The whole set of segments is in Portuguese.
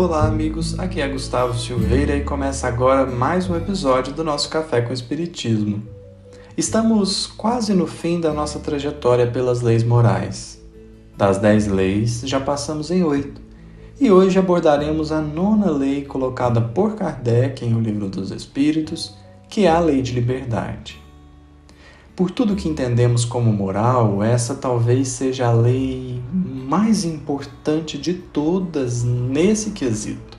Olá, amigos. Aqui é Gustavo Silveira e começa agora mais um episódio do nosso Café com Espiritismo. Estamos quase no fim da nossa trajetória pelas leis morais. Das dez leis, já passamos em oito. E hoje abordaremos a nona lei colocada por Kardec em O Livro dos Espíritos, que é a lei de liberdade. Por tudo que entendemos como moral, essa talvez seja a lei mais importante de todas nesse quesito.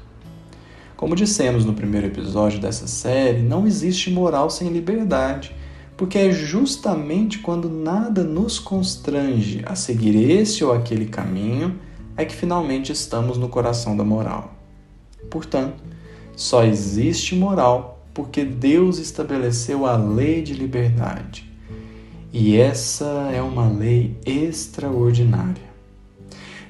Como dissemos no primeiro episódio dessa série, não existe moral sem liberdade, porque é justamente quando nada nos constrange a seguir esse ou aquele caminho é que finalmente estamos no coração da moral. Portanto, só existe moral porque Deus estabeleceu a lei de liberdade. E essa é uma lei extraordinária.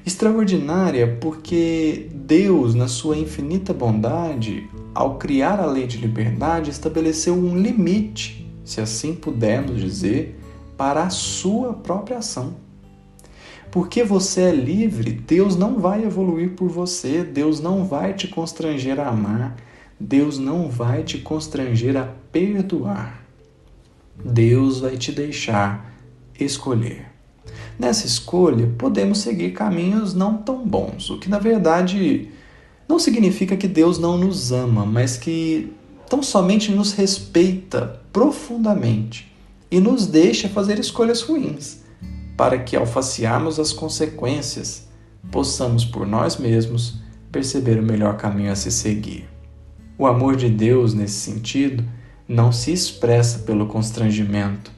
Extraordinária porque Deus, na sua infinita bondade, ao criar a lei de liberdade, estabeleceu um limite, se assim pudermos dizer, para a sua própria ação. Porque você é livre, Deus não vai evoluir por você, Deus não vai te constranger a amar, Deus não vai te constranger a perdoar. Deus vai te deixar escolher. Nessa escolha, podemos seguir caminhos não tão bons, o que na verdade não significa que Deus não nos ama, mas que tão somente nos respeita profundamente e nos deixa fazer escolhas ruins, para que ao facearmos as consequências, possamos por nós mesmos perceber o melhor caminho a se seguir. O amor de Deus, nesse sentido, não se expressa pelo constrangimento,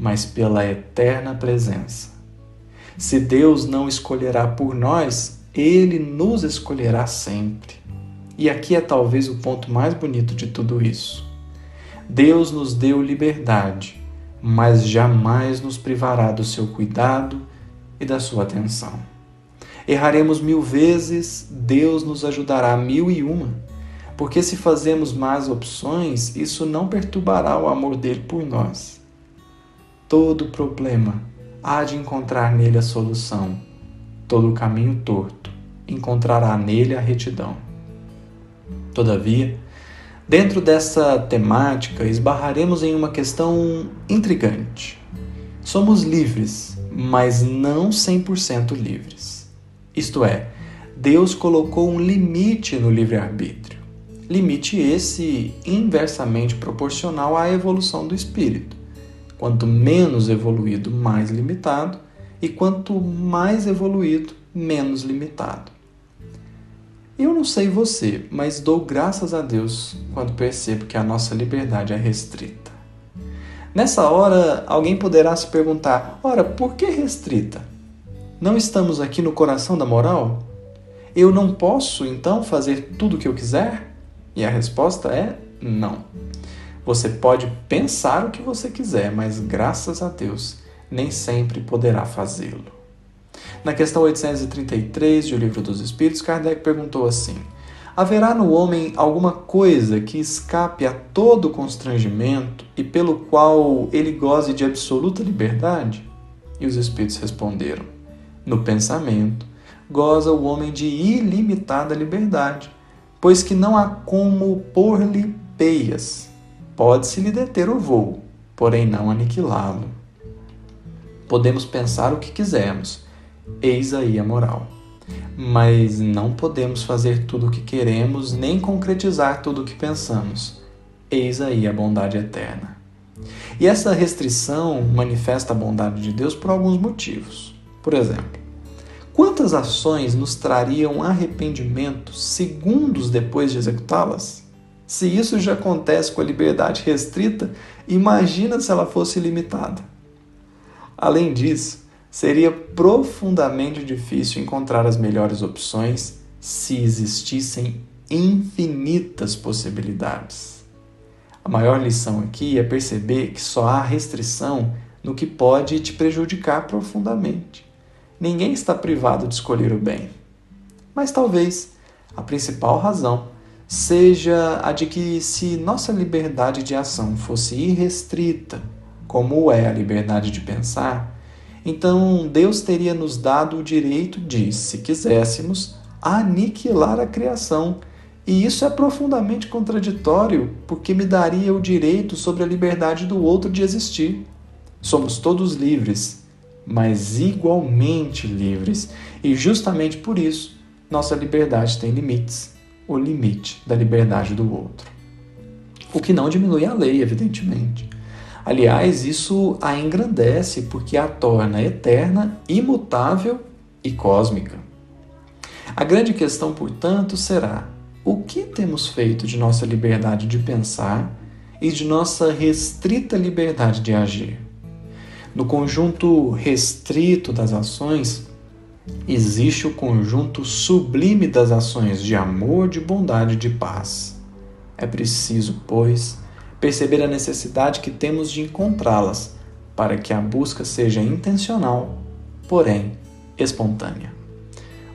mas pela eterna presença. Se Deus não escolherá por nós, Ele nos escolherá sempre. E aqui é talvez o ponto mais bonito de tudo isso. Deus nos deu liberdade, mas jamais nos privará do seu cuidado e da sua atenção. Erraremos mil vezes, Deus nos ajudará mil e uma porque se fazemos más opções, isso não perturbará o amor dele por nós. Todo problema há de encontrar nele a solução, todo caminho torto encontrará nele a retidão. Todavia, dentro dessa temática, esbarraremos em uma questão intrigante. Somos livres, mas não 100% livres. Isto é, Deus colocou um limite no livre-arbítrio limite esse inversamente proporcional à evolução do espírito. Quanto menos evoluído, mais limitado, e quanto mais evoluído, menos limitado. Eu não sei você, mas dou graças a Deus quando percebo que a nossa liberdade é restrita. Nessa hora, alguém poderá se perguntar: ora, por que restrita? Não estamos aqui no coração da moral? Eu não posso então fazer tudo o que eu quiser? E a resposta é não. Você pode pensar o que você quiser, mas graças a Deus nem sempre poderá fazê-lo. Na questão 833 de O Livro dos Espíritos, Kardec perguntou assim: Haverá no homem alguma coisa que escape a todo constrangimento e pelo qual ele goze de absoluta liberdade? E os Espíritos responderam: No pensamento, goza o homem de ilimitada liberdade pois que não há como pôr-lhe peias. Pode-se lhe deter o voo, porém não aniquilá-lo. Podemos pensar o que quisermos, eis aí a moral. Mas não podemos fazer tudo o que queremos, nem concretizar tudo o que pensamos. Eis aí a bondade eterna. E essa restrição manifesta a bondade de Deus por alguns motivos. Por exemplo, Quantas ações nos trariam arrependimento segundos depois de executá-las? Se isso já acontece com a liberdade restrita, imagina se ela fosse limitada. Além disso, seria profundamente difícil encontrar as melhores opções se existissem infinitas possibilidades. A maior lição aqui é perceber que só há restrição no que pode te prejudicar profundamente. Ninguém está privado de escolher o bem. Mas talvez a principal razão seja a de que, se nossa liberdade de ação fosse irrestrita, como é a liberdade de pensar, então Deus teria nos dado o direito de, se quiséssemos, aniquilar a criação. E isso é profundamente contraditório, porque me daria o direito sobre a liberdade do outro de existir. Somos todos livres, mas igualmente livres, e justamente por isso nossa liberdade tem limites o limite da liberdade do outro. O que não diminui a lei, evidentemente. Aliás, isso a engrandece porque a torna eterna, imutável e cósmica. A grande questão, portanto, será: o que temos feito de nossa liberdade de pensar e de nossa restrita liberdade de agir? No conjunto restrito das ações, existe o conjunto sublime das ações de amor, de bondade e de paz. É preciso, pois, perceber a necessidade que temos de encontrá-las para que a busca seja intencional, porém espontânea.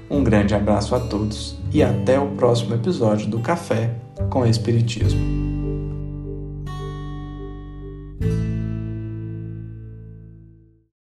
Um grande abraço a todos e até o próximo episódio do Café com Espiritismo.